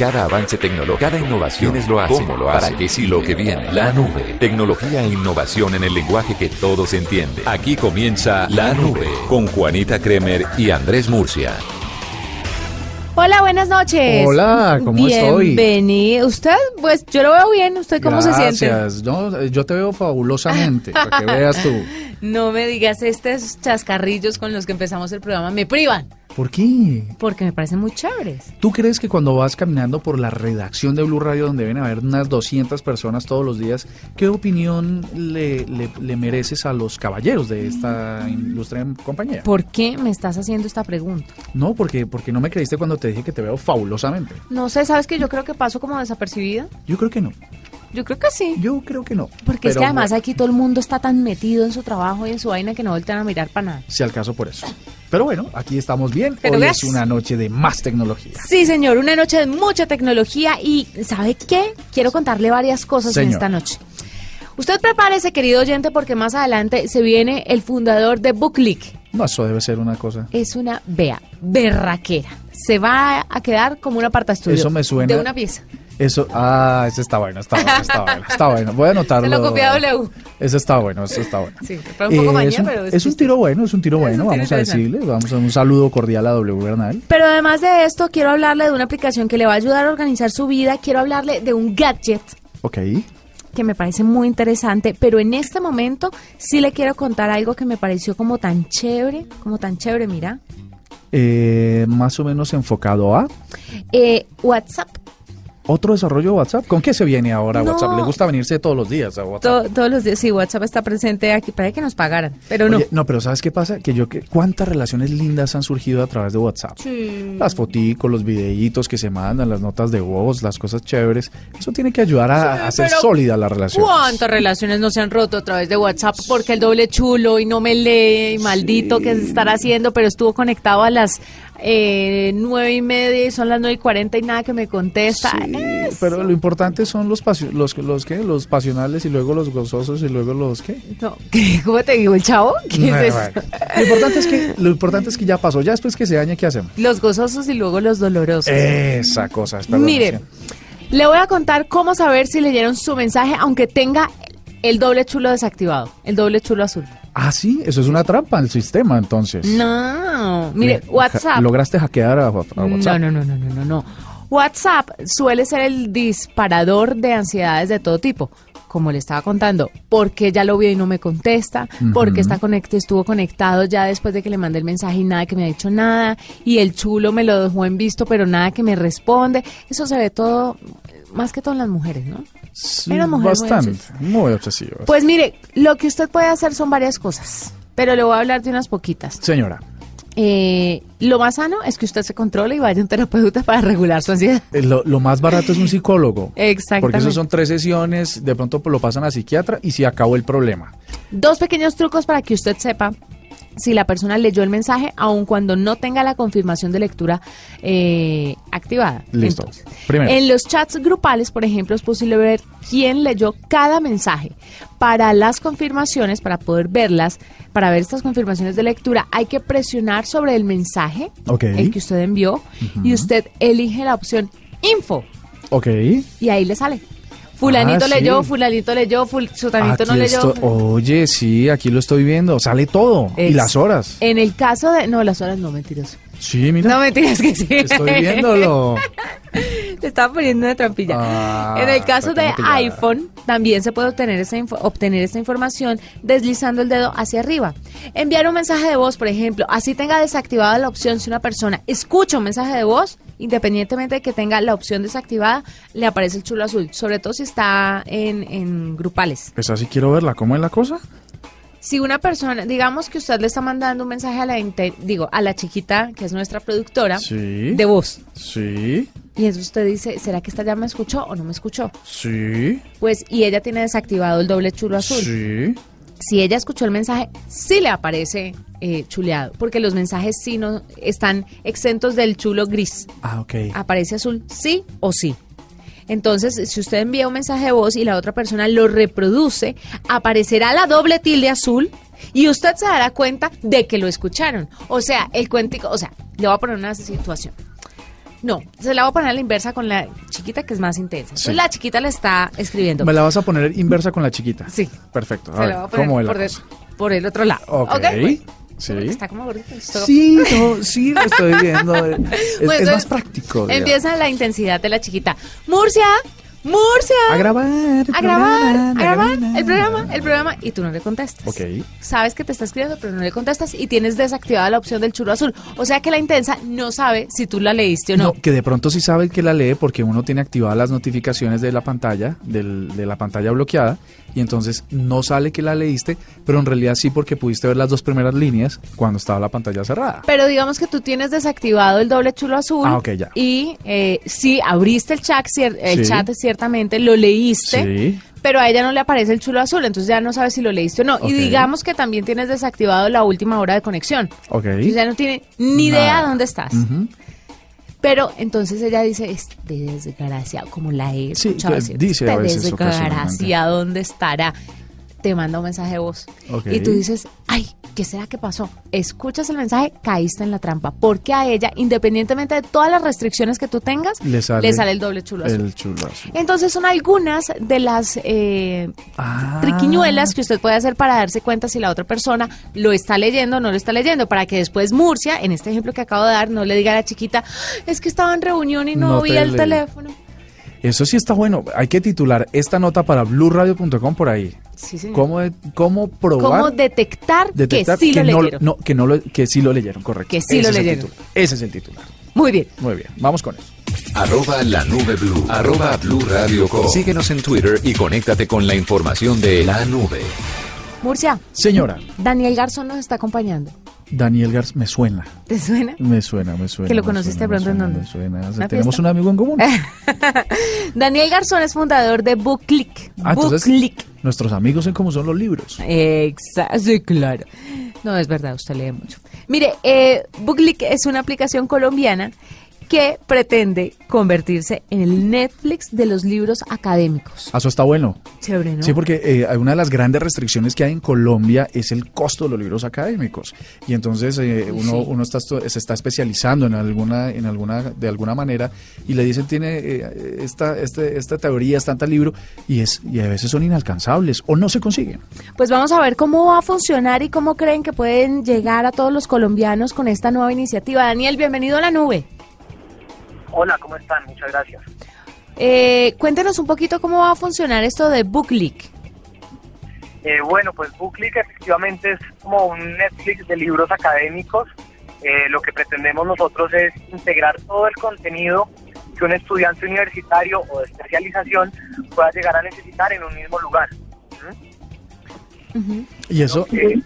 Cada avance tecnológico, cada innovación es lo hace, cómo lo hace, para qué sí lo que viene. La nube, tecnología e innovación en el lenguaje que todos entienden. Aquí comienza La Nube con Juanita Kremer y Andrés Murcia. Hola, buenas noches. Hola, ¿cómo estoy? Bienvenido. Usted, pues yo lo veo bien. ¿Usted cómo se siente? Gracias. No, yo te veo fabulosamente, para que veas tú. No me digas estos chascarrillos con los que empezamos el programa. Me privan. ¿Por qué? Porque me parecen muy chéveres. ¿Tú crees que cuando vas caminando por la redacción de Blue Radio, donde deben haber unas 200 personas todos los días, qué opinión le, le- le mereces a los caballeros de esta ilustre compañía? ¿Por qué me estás haciendo esta pregunta? No, porque, porque no me creíste cuando te dije que te veo fabulosamente. No sé, ¿sabes que yo creo que paso como desapercibida? Yo creo que no. Yo creo que sí. Yo creo que no. Porque es que además aquí todo el mundo está tan metido en su trabajo y en su vaina que no voltean a mirar para nada. Si al caso por eso. Pero bueno, aquí estamos bien. Pero Hoy es una noche de más tecnología. Sí, señor, una noche de mucha tecnología y ¿sabe qué? Quiero contarle varias cosas en Señor. esta noche. Usted prepárese, querido oyente, porque más adelante se viene el fundador de Booklick. No, eso debe ser una cosa. Es una, vea, berraquera. Se va a quedar como un apartaestudio. Eso me suena- De una pieza. Eso, ah, ese está bueno, está bueno, está bueno, está bueno. Voy a anotarlo. Se lo copié a W. Ese está bueno, ese está bueno. Sí, pero un poco Eh, maña, es un, pero es es un tiro bueno, es un tiro un bueno, tiro vamos a decirle, vamos a dar un saludo cordial a W Bernal. Pero además de esto, quiero hablarle de una aplicación que le va a ayudar a organizar su vida. Quiero hablarle de un gadget Ok, que me parece muy interesante, pero en este momento sí le quiero contar algo que me pareció como tan chévere, como tan chévere, mira. eh, más o menos enfocado a Eh, WhatsApp. Otro desarrollo de WhatsApp. ¿Con qué se viene ahora No. WhatsApp? Le gusta venirse todos los días a WhatsApp. To- todos los días, sí, WhatsApp está presente aquí para que nos pagaran, pero no. Oye, no, pero ¿sabes qué pasa? Que yo, que, ¿cuántas relaciones lindas han surgido a través de WhatsApp? Las foticos, los videitos que se mandan, las notas de voz, las cosas chéveres. Eso tiene que ayudar a, a hacer sólida la relación. ¿Cuántas relaciones no se han roto a través de WhatsApp? Porque el doble chulo y no me lee y maldito que se estará haciendo, pero estuvo conectado a las eh, nueve y media y son las nueve y cuarenta y nada que me contesta. Pero lo importante son los, los, los, ¿qué? los pasionales y luego los gozosos y luego los ¿qué? No. ¿Cómo te digo, el chavo? ¿Qué es Bueno, eso? bueno. Lo importante es que lo importante es que ya pasó. Ya después que se dañe, ¿qué hacemos? Los gozosos y luego los dolorosos. Esa cosa. es, perdón, Mire, sí. le voy a contar cómo saber si leyeron su mensaje aunque tenga el doble chulo desactivado, el doble chulo azul. Ah, sí, eso es una trampa el sistema, entonces. No, mire, WhatsApp. ¿Lograste hackear a, WhatsApp? No, no, no, no, no, no, no. WhatsApp suele ser el disparador de ansiedades de todo tipo. Como le estaba contando, porque ya lo vio y no me contesta, porque está conect estuvo conectado ya después de que le mandé el mensaje y nada que me ha dicho nada, y el chulo me lo dejó en visto, pero nada que me responde. Eso se ve todo, más que todo en las mujeres, ¿no? Sí, Era mujer muy bastante, obsesiva. muy obsesiva. Pues mire, lo que usted puede hacer son varias cosas, pero le voy a hablar de unas poquitas. Señora, Eh, lo más sano es que usted se controle y vaya a un terapeuta para regular su ansiedad. eh, lo, lo más barato es un psicólogo. Exactamente. Porque esos son tres sesiones, de pronto lo pasan a psiquiatra y se acabó el problema. Dos pequeños trucos para que usted sepa si la persona leyó el mensaje, aun cuando no tenga la confirmación de lectura eh, activada. Listo. Entonces, Primero. en los chats grupales, por ejemplo, es posible ver quién leyó cada mensaje. Para las confirmaciones, para poder verlas, para ver estas confirmaciones de lectura, hay que presionar sobre el mensaje, el que usted envió, y usted elige la opción info. Ok. Y ahí le sale. Fulanito Ah, sí. leyó, fulanito leyó, ful sutanito no leyó. esto- oye, sí, aquí lo estoy viendo. Sale todo. Y las horas. En el caso de... No, las horas no, mentiroso. Sí, mira. No, mentiras que sí. Estoy viéndolo. Te estaba poniendo una trampilla. Ah, en el caso de iPhone, también se puede obtener esa, obtener esa información deslizando el dedo hacia arriba. Enviar un mensaje de voz, por ejemplo, así tenga desactivada la opción, si una persona escucha un mensaje de voz, independientemente de que tenga la opción desactivada, le aparece el chulo azul, sobre todo si está en, en grupales. Pues así quiero verla. ¿Cómo es la cosa? Si una persona, digamos que usted le está mandando un mensaje a la digo, a la chiquita que es nuestra productora Sí. de voz. Sí, Y entonces usted dice, ¿será que esta ya me escuchó o no me escuchó? sí, Pues, y ella tiene desactivado el doble chulo azul. sí. Si ella escuchó el mensaje, sí le aparece eh, chuleado, porque los mensajes sí no están exentos del chulo gris. Ah, ok. Aparece azul, sí o sí. Entonces, si usted envía un mensaje de voz y la otra persona lo reproduce, aparecerá la doble tilde azul y usted se dará cuenta de que lo escucharon. O sea, el cuentico, o sea, le voy a poner una situación. No, se la voy a poner a la inversa con la chiquita que es más intensa. Entonces la chiquita le está escribiendo. Me la vas a poner inversa con la chiquita. Sí. Perfecto. A Se ver, la voy a poner ¿cómo es la por, de- por el otro lado. Ok. pues. Sí. Está como gordito. Sí, no, sí, lo estoy viendo. Es, Bueno, es más práctico. digamos. Empieza la intensidad de la chiquita. Murcia, Murcia. A grabar. a grabar, programa, a grabar el programa, el programa, y tú no le contestas. Ok. Sabes que te está escribiendo, pero no le contestas y tienes desactivada la opción del chulo azul. O sea que la intensa no sabe si tú la leíste o no. No, que de pronto sí sabe que la lee porque uno tiene activadas las notificaciones de la pantalla, del- de la pantalla bloqueada, y entonces no sale que la leíste, pero en realidad sí porque pudiste ver las dos primeras líneas cuando estaba la pantalla cerrada. Pero digamos que tú tienes desactivado el doble chulo azul. Ah, ok, ya. Y eh, sí, abriste el chat, el Sí. chat ciertamente, lo leíste. Sí. Pero a ella no le aparece el chulo azul, entonces ya no sabes si lo leíste o no. Y digamos que también tienes desactivado la última hora de conexión. Ok. Entonces ya no tiene ni idea Nada. dónde estás. Pero entonces ella dice, este desgraciado, como la he Sí, escuchado decir, dice este desgraciado, ¿dónde estará? Te manda un mensaje de voz. Y tú dices, ay, ¿qué será que pasó? Escuchas el mensaje, caíste en la trampa. Porque a ella, independientemente de todas las restricciones que tú tengas, Le sale, el doble chulo azul. El chulo azul. Entonces son algunas de las eh, Ah. triquiñuelas que usted puede hacer para darse cuenta si la otra persona lo está leyendo o no lo está leyendo, para que después Murcia, en este ejemplo que acabo de dar, no le diga a la chiquita, es que estaba en reunión y no, No vi te el leí". teléfono. Eso sí está bueno. Hay que titular esta nota para blueradio.com por ahí. Sí, señor. ¿Cómo, de- cómo probar? ¿Cómo detectar, detectar que sí lo no, leyeron? no, que no lo, que sí lo leyeron, correcto. Que sí lo es el leyeron. titular. Ese es el titular. Muy bien. Muy bien, vamos con eso. Arroba la nube blue. Arroba blue radio com. Síguenos en Twitter y conéctate con la información de la nube. Murcia, Señora, Daniel Garzón nos está acompañando. Daniel Garz, me suena. ¿Te suena? Me suena, me suena. ¿Que lo conociste suena, pronto en dónde? me suena. O sea, ¿Una tenemos fiesta? un amigo en común. Daniel Garzón es fundador de BookClick. Ah, BookClick. nuestros amigos en cómo son los libros. Exacto, sí, claro. No, es verdad, usted lee mucho. Mire, eh, Booklick es una aplicación colombiana que pretende convertirse en el Netflix de los libros académicos. Ah, Eso está bueno. Chévere, ¿no? Sí, porque eh, una de las grandes restricciones que hay en Colombia es el costo de los libros académicos. Y entonces eh, uno, Sí. uno está, se está especializando en alguna, en alguna, de alguna manera y le dicen tiene eh, esta, este, esta teoría, es tanta libro y es, y a veces son inalcanzables o no se consiguen. Pues vamos a ver cómo va a funcionar y cómo creen que pueden llegar a todos los colombianos con esta nueva iniciativa. Daniel, bienvenido a la nube. Hola, ¿cómo están? Muchas gracias. Eh, cuéntenos un poquito cómo va a funcionar esto de Booklick. Eh, bueno, pues Booklick efectivamente es como un Netflix de libros académicos. Eh, lo que pretendemos nosotros es integrar todo el contenido que un estudiante universitario o de especialización pueda llegar a necesitar en un mismo lugar. ¿Mm? Y eso, Eh,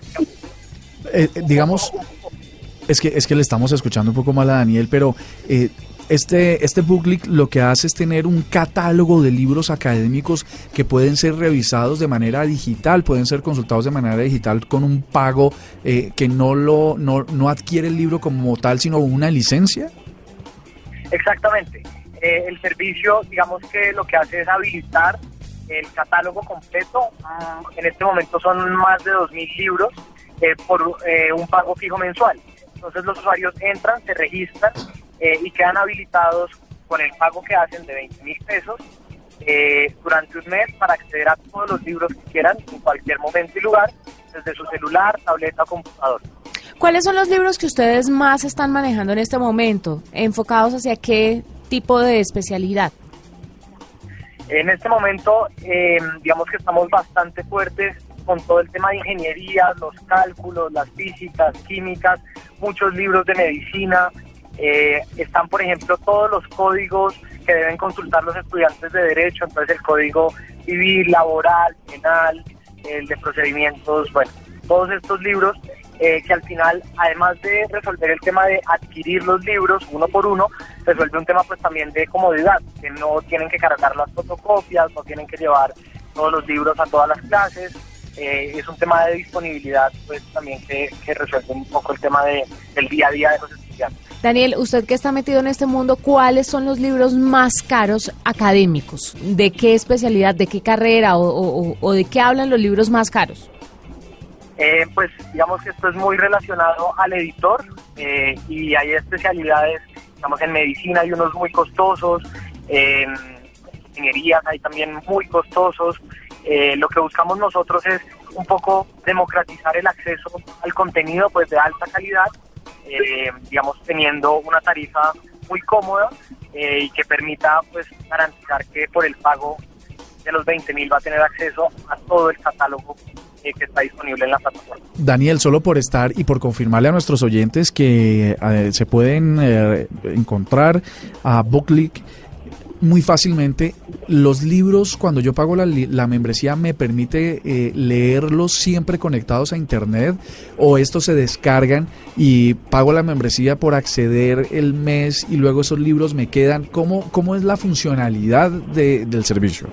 eh, eh, digamos, es que, es que le estamos escuchando un poco mal a Daniel, pero eh, este, este booklet lo que hace es tener un catálogo de libros académicos que pueden ser revisados de manera digital, pueden ser consultados de manera digital con un pago eh, que no, lo, no, no adquiere el libro como tal, sino una licencia. Exactamente. Eh, el servicio, digamos que lo que hace es habilitar el catálogo completo. Mm, En este momento son más de 2.000 libros eh, por eh, un pago fijo mensual. Entonces los usuarios entran, se registran eh, y quedan habilitados con el pago que hacen de 20 mil pesos eh, durante un mes para acceder a todos los libros que quieran en cualquier momento y lugar, desde su celular, tableta o computador. ¿Cuáles son los libros que ustedes más están manejando en este momento? ¿Enfocados hacia qué tipo de especialidad? En este momento, eh, digamos que estamos bastante fuertes con todo el tema de ingeniería, los cálculos, las físicas, químicas, muchos libros de medicina. Eh, están, por ejemplo, todos los códigos que deben consultar los estudiantes de derecho, entonces el código civil, laboral, penal, el de procedimientos, bueno, todos estos libros eh, que al final, además de resolver el tema de adquirir los libros uno por uno, resuelve un tema pues también de comodidad, que no tienen que cargar las fotocopias, no tienen que llevar todos los libros a todas las clases, eh, es un tema de disponibilidad pues también que, resuelve un poco el tema de, del día a día de los estudiantes. Daniel, usted que está metido en este mundo, ¿cuáles son los libros más caros académicos? ¿De qué especialidad, de qué carrera o de qué hablan los libros más caros? Eh, pues digamos que esto es muy relacionado al editor eh, y hay especialidades, digamos en medicina hay unos muy costosos, en ingenierías hay también muy costosos. Eh, lo que buscamos nosotros es un poco democratizar el acceso al contenido pues de alta calidad, digamos teniendo una tarifa muy cómoda y que permita pues garantizar que por el pago de los 20 mil va a tener acceso a todo el catálogo que está disponible en la plataforma. Daniel, solo por estar y por confirmarle a nuestros oyentes que eh, se pueden eh, encontrar a Booklick muy fácilmente. Los libros, cuando yo pago la, membresía, me permite eh, leerlos siempre conectados a Internet o estos se descargan y pago la membresía por acceder el mes y luego esos libros me quedan. ¿Cómo, cómo es la funcionalidad del servicio?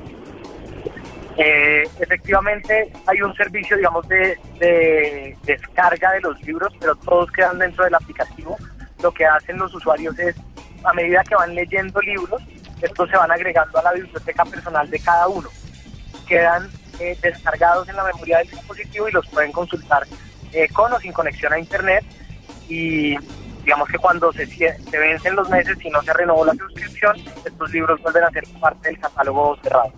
Eh, efectivamente hay un servicio, digamos, de, descarga de los libros, pero todos quedan dentro del aplicativo. Lo que hacen los usuarios es, a medida que van leyendo libros, estos se van agregando a la biblioteca personal de cada uno. Quedan eh, descargados en la memoria del dispositivo y los pueden consultar eh, con o sin conexión a Internet. Y digamos que cuando se, se vencen los meses y no se renovó la suscripción, estos libros vuelven a ser parte del catálogo cerrado.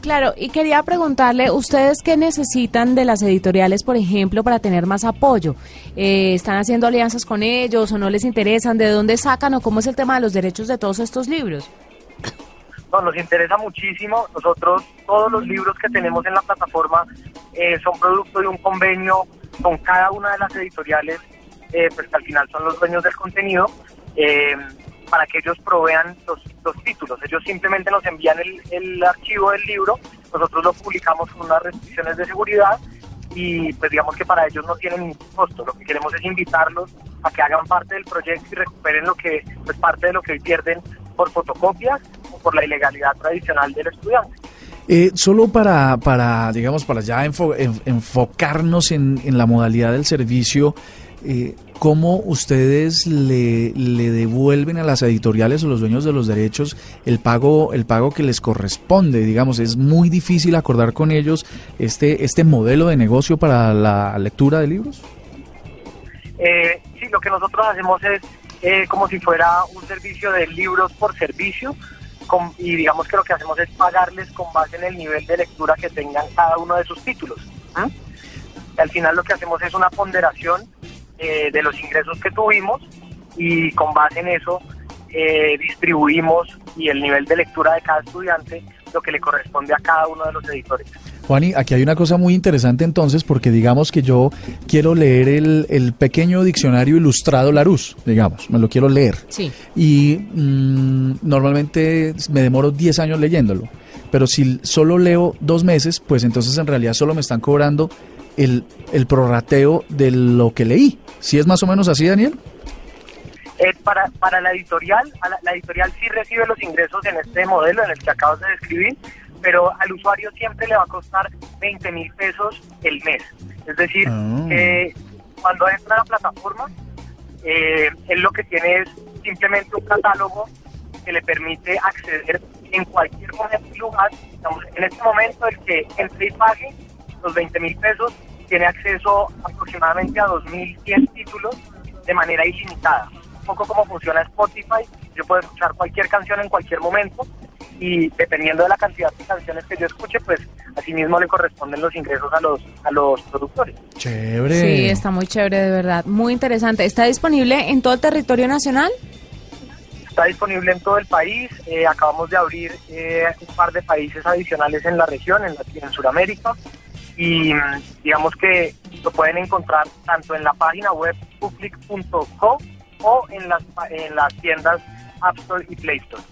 Claro, y quería preguntarle, ¿ustedes qué necesitan de las editoriales, por ejemplo, para tener más apoyo? Eh, ¿Están haciendo alianzas con ellos o no les interesan? ¿De dónde sacan o cómo es el tema de los derechos de todos estos libros? No, nos interesa muchísimo. Nosotros, todos los libros que tenemos en la plataforma eh, son producto de un convenio con cada una de las editoriales, eh, pues que al final son los dueños del contenido. Eh, para que ellos provean los, títulos. Ellos simplemente nos envían el, archivo del libro, nosotros lo publicamos con unas restricciones de seguridad y pues digamos que para ellos no tienen ningún costo. Lo que queremos es invitarlos a que hagan parte del proyecto y recuperen lo que pues parte de lo que hoy pierden por fotocopias o por la ilegalidad tradicional del estudiante. Eh, solo para, para, digamos, para ya enfocarnos en, en, la modalidad del servicio, eh, ¿cómo ustedes le, devuelven a las editoriales o los dueños de los derechos el pago, el pago que les corresponde? Digamos, es muy difícil acordar con ellos este, este modelo de negocio para la lectura de libros. Eh, sí, lo que nosotros hacemos es eh, como si fuera un servicio de libros por servicio y digamos que lo que hacemos es pagarles con base en el nivel de lectura que tengan cada uno de sus títulos. Al final lo que hacemos es una ponderación eh, de los ingresos que tuvimos y con base en eso eh, distribuimos y el nivel de lectura de cada estudiante lo que le corresponde a cada uno de los editores. Juani, aquí hay una cosa muy interesante entonces, porque digamos que yo quiero leer el, pequeño diccionario ilustrado Larousse, digamos, me lo quiero leer. Sí. Y mm, normalmente me demoro 10 años leyéndolo. Pero si solo leo dos meses, pues entonces en realidad solo me están cobrando el, el prorrateo de lo que leí. ¿Sí es más o menos así, Daniel? Eh, para, para la editorial, la, editorial sí recibe los ingresos en este modelo en el que acabas de describir, pero al usuario siempre le va a costar 20 mil pesos el mes. Es decir, ah. cuando entra a la plataforma, eh, él lo que tiene es simplemente un catálogo que le permite acceder en cualquier momento y lugar. en este momento, el que entre y pague los 20 mil pesos tiene acceso aproximadamente a 2.100 títulos de manera ilimitada. Un poco como funciona Spotify, yo puedo escuchar cualquier canción en cualquier momento y dependiendo de la cantidad de canciones que yo escuche, pues asimismo le corresponden los ingresos a los a los productores. Chévere. Sí, está muy chévere de verdad, muy interesante. ¿Está disponible en todo el territorio nacional? Está disponible en todo el país. Eh, acabamos de abrir eh, un par de países adicionales en la región, en, en Sudamérica y digamos que lo pueden encontrar tanto en la página web public.co o en las, en las tiendas App Store y Play Store.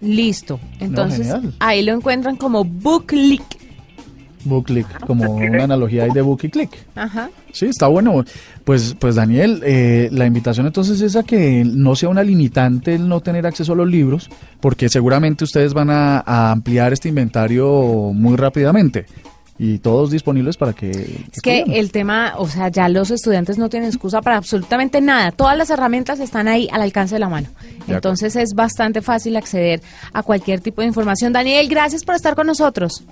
Listo, entonces ahí lo encuentran como Booklick. Book click, como una analogía ahí de book y click. Ajá. Sí, está bueno. Pues, pues Daniel, eh, la invitación entonces es a que no sea una limitante el no tener acceso a los libros, porque seguramente ustedes van a, a ampliar este inventario muy rápidamente y todos disponibles para que... Es que el tema, o sea, ya los estudiantes no tienen excusa para absolutamente nada. Todas las herramientas están ahí al alcance de la mano. Entonces es bastante fácil acceder a cualquier tipo de información. Daniel, gracias por estar con nosotros.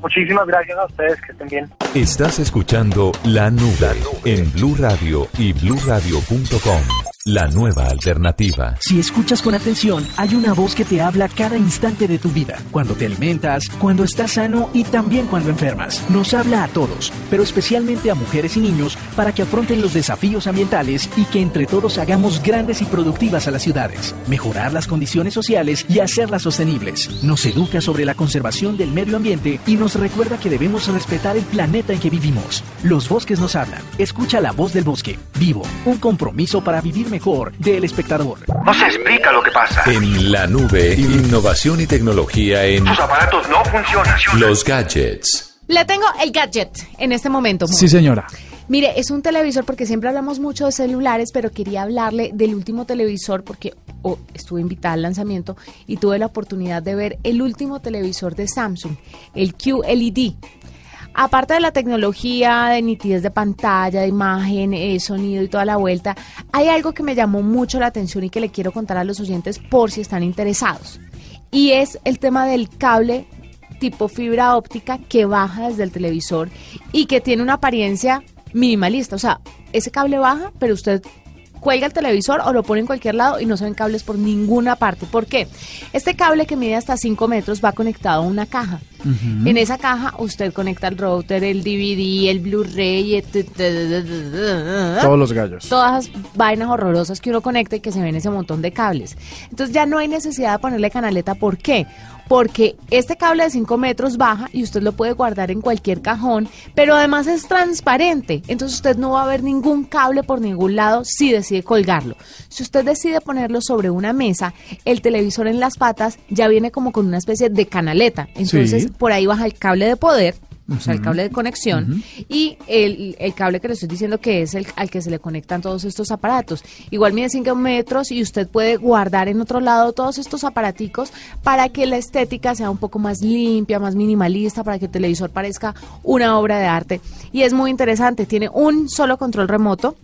Muchísimas gracias a ustedes, que estén bien. Estás escuchando La Nube en Blue Radio y bluradio.com. La nueva alternativa. Si escuchas con atención, hay una voz que te habla cada instante de tu vida, cuando te alimentas, cuando estás sano y también cuando enfermas. Nos habla a todos, pero especialmente a mujeres y niños para que afronten los desafíos ambientales y que entre todos hagamos grandes y productivas a las ciudades, mejorar las condiciones sociales y hacerlas sostenibles. Nos educa sobre la conservación del medio ambiente y nos recuerda que debemos respetar el planeta en que vivimos. Los bosques nos hablan. Escucha la voz del bosque. Vivo. Un compromiso para vivir mejor del espectador. No se explica lo que pasa. En la nube, innovación y tecnología en Sus aparatos no funcionan. los gadgets. Le tengo el gadget en este momento. Sí, señora. Mire, es un televisor porque siempre hablamos mucho de celulares, pero quería hablarle del último televisor porque oh, estuve invitada al lanzamiento y tuve la oportunidad de ver el último televisor de Samsung, el QLED. Aparte de la tecnología de nitidez de pantalla, de imagen, eh, sonido y toda la vuelta, hay algo que me llamó mucho la atención y que le quiero contar a los oyentes por si están interesados. Y es el tema del cable tipo fibra óptica que baja desde el televisor y que tiene una apariencia minimalista. O sea, ese cable baja, pero usted cuelga el televisor o lo pone en cualquier lado y no se ven cables por ninguna parte. ¿Por qué? Este cable que mide hasta 5 metros va conectado a una caja. En esa caja usted conecta el router, el DVD, el Blu-ray, Todos los gallos. todas las vainas horrorosas que uno conecta y que se ven ese montón de cables. Entonces ya no hay necesidad de ponerle canaleta. ¿Por qué? Porque este cable de 5 metros baja y usted lo puede guardar en cualquier cajón, pero además es transparente. Entonces usted no va a ver ningún cable por ningún lado si decide colgarlo. Si usted decide ponerlo sobre una mesa, el televisor en las patas ya viene como con una especie de canaleta. Entonces Sí. por ahí baja el cable de poder. O sea, el cable de conexión y el, el cable que le estoy diciendo que es el al que se le conectan todos estos aparatos. Igual mide 5 metros y usted puede guardar en otro lado todos estos aparaticos para que la estética sea un poco más limpia, más minimalista, para que el televisor parezca una obra de arte. Y es muy interesante, tiene un solo control remoto.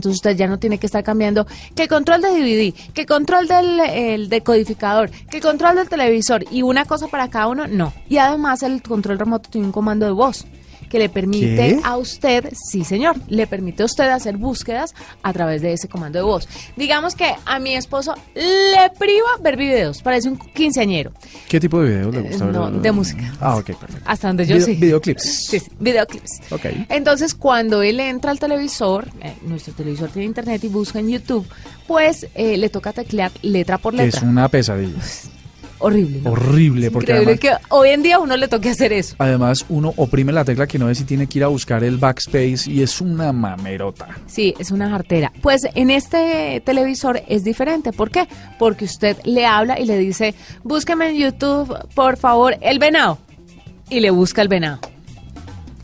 Entonces usted ya no tiene que estar cambiando que control de DVD, que control del el decodificador, que el control del televisor y una cosa para cada uno, no. Y además el control remoto tiene un comando de voz que le permite ¿Qué? a usted, sí señor, le permite a usted hacer búsquedas a través de ese comando de voz. Digamos que a mi esposo le priva ver videos, parece un quinceañero. ¿Qué tipo de videos le gusta ver? No, de música. Ah, ok, perfecto. Hasta donde yo Video- sé. Videoclips. Sí, sí, videoclips. Ok. Entonces, cuando él entra al televisor, eh, nuestro televisor tiene internet y busca en YouTube, pues eh, le toca teclear letra por Que es letra. una pesadilla. Horrible. ¿no? Horrible, porque Increíble además, que hoy en día uno le toque hacer eso. además uno oprime la tecla que no ve si tiene que ir a buscar el backspace y es una mamerota. Sí, es una jartera. Pues en este televisor es diferente. ¿Por qué? Porque usted le habla y le dice, búsqueme en YouTube, por favor, el venado. Y le busca el venado.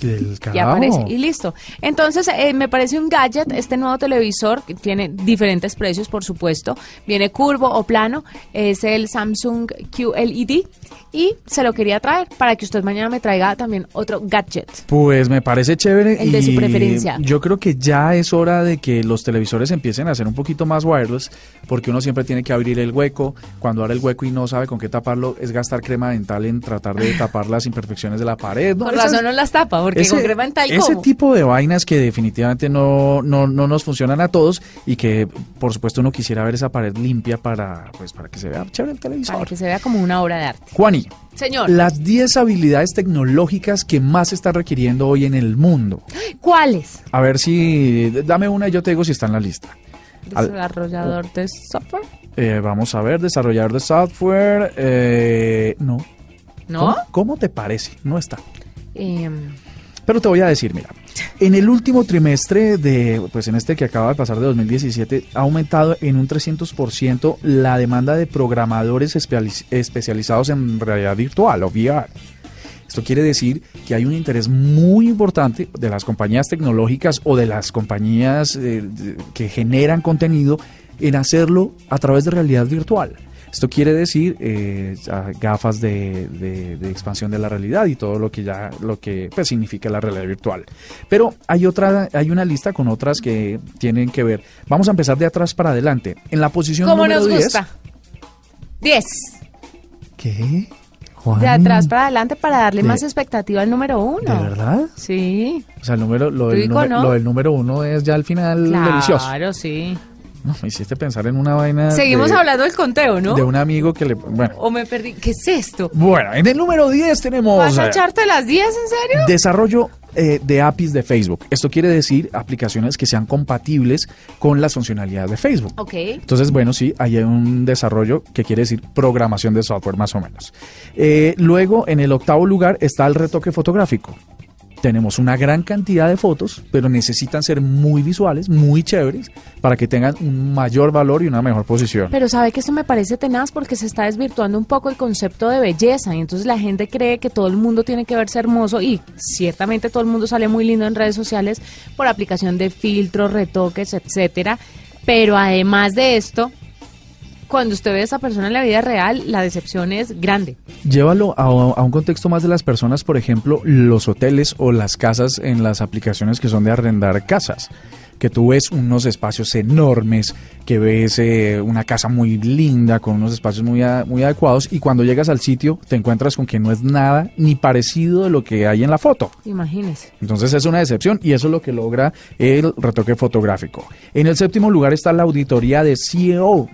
Del y aparece y listo. Entonces, eh, me parece un gadget este nuevo televisor que tiene diferentes precios, por supuesto. Viene curvo o plano, es el Samsung QLED y se lo quería traer para que usted mañana me traiga también otro gadget. Pues me parece chévere. El de su preferencia. Yo creo que ya es hora de que los televisores empiecen a ser un poquito más wireless, porque uno siempre tiene que abrir el hueco. Cuando abre el hueco y no sabe con qué taparlo, es gastar crema dental en tratar de tapar las imperfecciones de la pared. ¿no? Por Esas- razón no las tapa, porque ese, con crema ese tipo de vainas que definitivamente no, no, no nos funcionan a todos y que por supuesto uno quisiera ver esa pared limpia para, pues, para que se vea chévere el Para televisor. que se vea como una obra de arte. Juani, Señor, las 10 habilidades tecnológicas que más se están requiriendo hoy en el mundo. ¿cuáles? A ver si. Dame una y yo te digo si está en la lista. Al- Desarrollador de software. Eh, vamos a ver, desarrollador de software. eh, no. ¿No? ¿Cómo, cómo te parece? No está. Em, Pero te voy a decir, mira, en el último trimestre de, pues en este que acaba de pasar de 2017, ha aumentado en un 300% la demanda de programadores especializados en realidad virtual o VR. Esto quiere decir que hay un interés muy importante de las compañías tecnológicas o de las compañías eh, que generan contenido en hacerlo a través de realidad virtual. Esto quiere decir eh, gafas de, de- de expansión de la realidad y todo lo que ya lo que pues, significa la realidad virtual. Pero hay otra, hay una lista con otras que tienen que ver. Vamos a empezar de atrás para adelante. En la posición número nos 10. gusta. 10. ¿Qué? Juan, De atrás para adelante para darle de- más expectativa al número uno. ¿De verdad? Sí. O sea, el número, lo, del Rico, número, ¿no? lo del número uno es ya al final delicioso. Claro, sí. No, me hiciste pensar en una vaina. Seguimos de, hablando del conteo, ¿no? De un amigo que le. Bueno. O me perdí. ¿Qué es esto? Bueno, en el número 10 tenemos. ¿Vas a eh, echarte las 10 en serio? Desarrollo eh, de APIs de Facebook. Esto quiere decir aplicaciones que sean compatibles con las funcionalidades de Facebook. Ok. Entonces, bueno, sí, hay un desarrollo que quiere decir programación de software, más o menos. Eh, luego, en el octavo lugar está el retoque fotográfico. Tenemos una gran cantidad de fotos, pero necesitan ser muy visuales, muy chéveres, para que tengan un mayor valor y una mejor posición. Pero sabe que esto me parece tenaz porque se está desvirtuando un poco el concepto de belleza y entonces la gente cree que todo el mundo tiene que verse hermoso y ciertamente todo el mundo sale muy lindo en redes sociales por aplicación de filtros, retoques, etcétera. Pero además de esto, cuando usted ve a esa persona en la vida real, la decepción es grande. Llévalo a, a un contexto más de las personas, por ejemplo, los hoteles o las casas en las aplicaciones que son de arrendar casas. Que tú ves unos espacios enormes, que ves eh, una casa muy linda, con unos espacios muy, a- muy adecuados, y cuando llegas al sitio te encuentras con que no es nada ni parecido de lo que hay en la foto. Imagínese. Entonces es una decepción y eso es lo que logra el retoque fotográfico. En el séptimo lugar está la auditoría de CEO,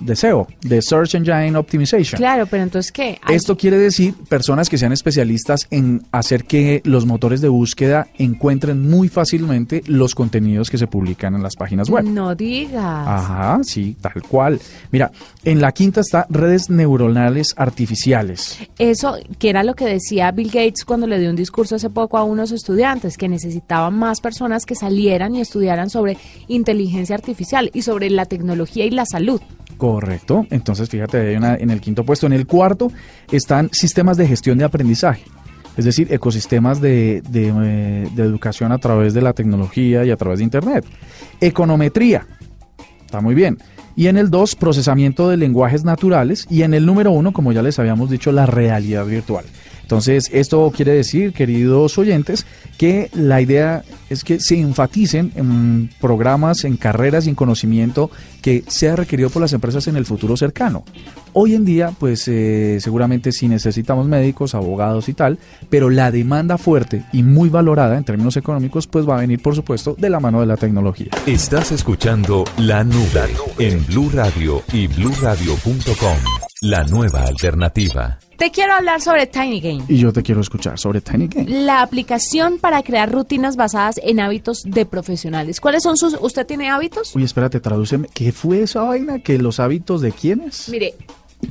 de SEO, de Search Engine Optimization. Claro, pero entonces ¿qué? Hay- Esto quiere decir personas que sean especialistas en hacer que los motores de búsqueda encuentren muy fácilmente los contenidos que se publican en las páginas web. No digas. Ajá, sí, tal cual. Mira, en la quinta está redes neuronales artificiales. Eso, que era lo que decía Bill Gates cuando le dio un discurso hace poco a unos estudiantes, que necesitaban más personas que salieran y estudiaran sobre inteligencia artificial y sobre la tecnología y la salud. Correcto. Entonces, fíjate, hay una en el quinto puesto. En el cuarto están sistemas de gestión de aprendizaje. Es decir, ecosistemas de, de, eh, educación a través de la tecnología y a través de Internet. Econometría. Está muy bien. Y en el 2, procesamiento de lenguajes naturales. Y en el número 1, como ya les habíamos dicho, la realidad virtual. Entonces, esto quiere decir, queridos oyentes, que la idea es que se enfaticen en programas, en carreras y en conocimiento que sea requerido por las empresas en el futuro cercano. Hoy en día, pues eh, seguramente sí necesitamos médicos, abogados y tal, pero la demanda fuerte y muy valorada en términos económicos, pues va a venir, por supuesto, de la mano de la tecnología. Estás escuchando La Nube en Blue Radio y bluradio.com. La nueva alternativa. Te quiero hablar sobre Tiny Game. Y yo te quiero escuchar sobre Tiny Game. La aplicación para crear rutinas basadas en hábitos de profesionales. ¿Cuáles son sus... ¿Usted tiene hábitos? Uy, espérate, tradúceme. ¿Qué fue esa vaina? ¿Que los hábitos de quiénes? Mire,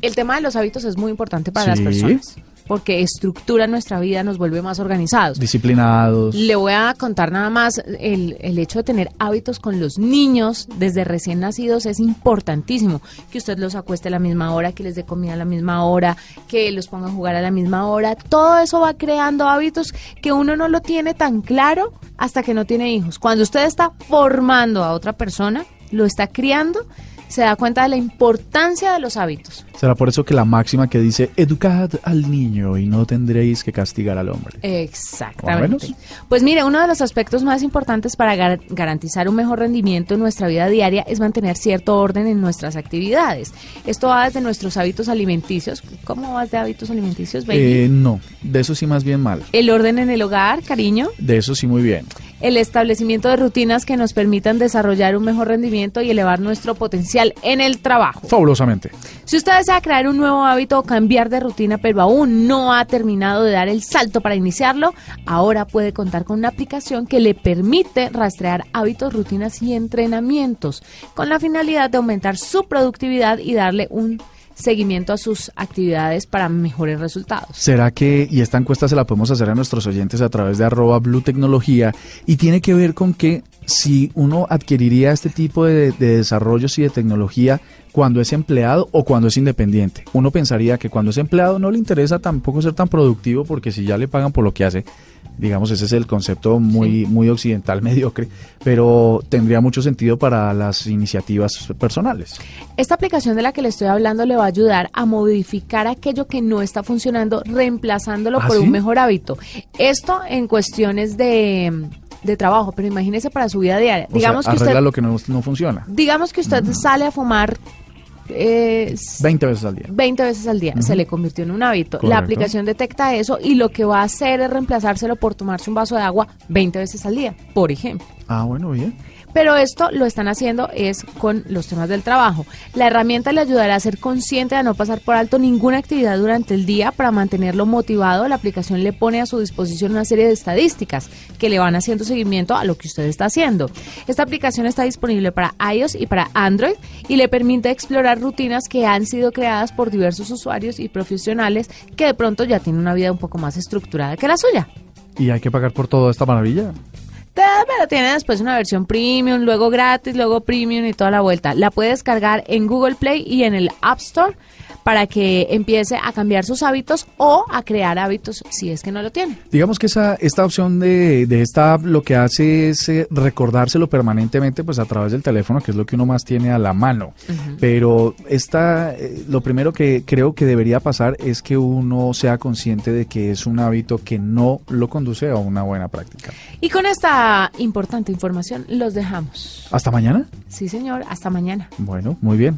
el tema de los hábitos es muy importante para Sí. las personas porque estructura nuestra vida, nos vuelve más organizados. Disciplinados. Le voy a contar nada más, el, el hecho de tener hábitos con los niños desde recién nacidos es importantísimo. Que usted los acueste a la misma hora, que les dé comida a la misma hora, que los ponga a jugar a la misma hora. Todo eso va creando hábitos que uno no lo tiene tan claro hasta que no tiene hijos. Cuando usted está formando a otra persona, lo está criando, se da cuenta de la importancia de los hábitos. Será por eso que la máxima que dice, educad al niño y no tendréis que castigar al hombre. Exactamente. Pues mire, uno de los aspectos más importantes para gar- garantizar un mejor rendimiento en nuestra vida diaria es mantener cierto orden en nuestras actividades. Esto va desde nuestros hábitos alimenticios. ¿Cómo vas de hábitos alimenticios, baby? Eh, no, de eso sí más bien mal. El orden en el hogar, cariño. De eso sí muy bien. El establecimiento de rutinas que nos permitan desarrollar un mejor rendimiento y elevar nuestro potencial en el trabajo. Fabulosamente. Si usted desea crear un nuevo hábito o cambiar de rutina, pero aún no ha terminado de dar el salto para iniciarlo, ahora puede contar con una aplicación que le permite rastrear hábitos, rutinas y entrenamientos, con la finalidad de aumentar su productividad y darle un seguimiento a sus actividades para mejores resultados. ¿Será que, y esta encuesta se la podemos hacer a nuestros oyentes a través de arroba Blue Tecnología, y tiene que ver con que si uno adquiriría este tipo de, de desarrollos y de tecnología cuando es empleado o cuando es independiente. Uno pensaría que cuando es empleado no le interesa tampoco ser tan productivo porque si ya le pagan por lo que hace, digamos, ese es el concepto muy, muy occidental, mediocre, pero tendría mucho sentido para las iniciativas personales. Esta aplicación de la que le estoy hablando le va a ayudar a modificar aquello que no está funcionando, reemplazándolo ¿Ah, por sí? un mejor hábito. Esto en cuestiones de, de trabajo, pero imagínese para su vida diaria. O Digamos sea, que usted, lo que no, no funciona. digamos que usted sale a fumar eh, 20 veces al día. 20 veces al día. Se le convirtió en un hábito. Correcto. La aplicación detecta eso y lo que va a hacer es reemplazárselo por tomarse un vaso de agua 20 veces al día, por ejemplo. Ah, bueno, bien. Pero esto lo están haciendo es con los temas del trabajo. La herramienta le ayudará a ser consciente de no pasar por alto ninguna actividad durante el día para mantenerlo motivado. La aplicación le pone a su disposición una serie de estadísticas que le van haciendo seguimiento a lo que usted está haciendo. Esta aplicación está disponible para iOS y para Android y le permite explorar rutinas que han sido creadas por diversos usuarios y profesionales que de pronto ya tienen una vida un poco más estructurada que la suya. ¿Y hay que pagar por toda esta maravilla? Pero tiene después una versión premium, luego gratis, luego premium y toda la vuelta. La puede descargar en Google Play y en el App Store para que empiece a cambiar sus hábitos o a crear hábitos si es que no lo tiene. Digamos que esa, esta opción de, de esta app lo que hace es eh, recordárselo permanentemente pues a través del teléfono, que es lo que uno más tiene a la mano. Pero esta, eh, lo primero que creo que debería pasar es que uno sea consciente de que es un hábito que no lo conduce a una buena práctica. Y con esta importante información los dejamos. ¿Hasta mañana? Sí, señor, hasta mañana. Bueno, muy bien.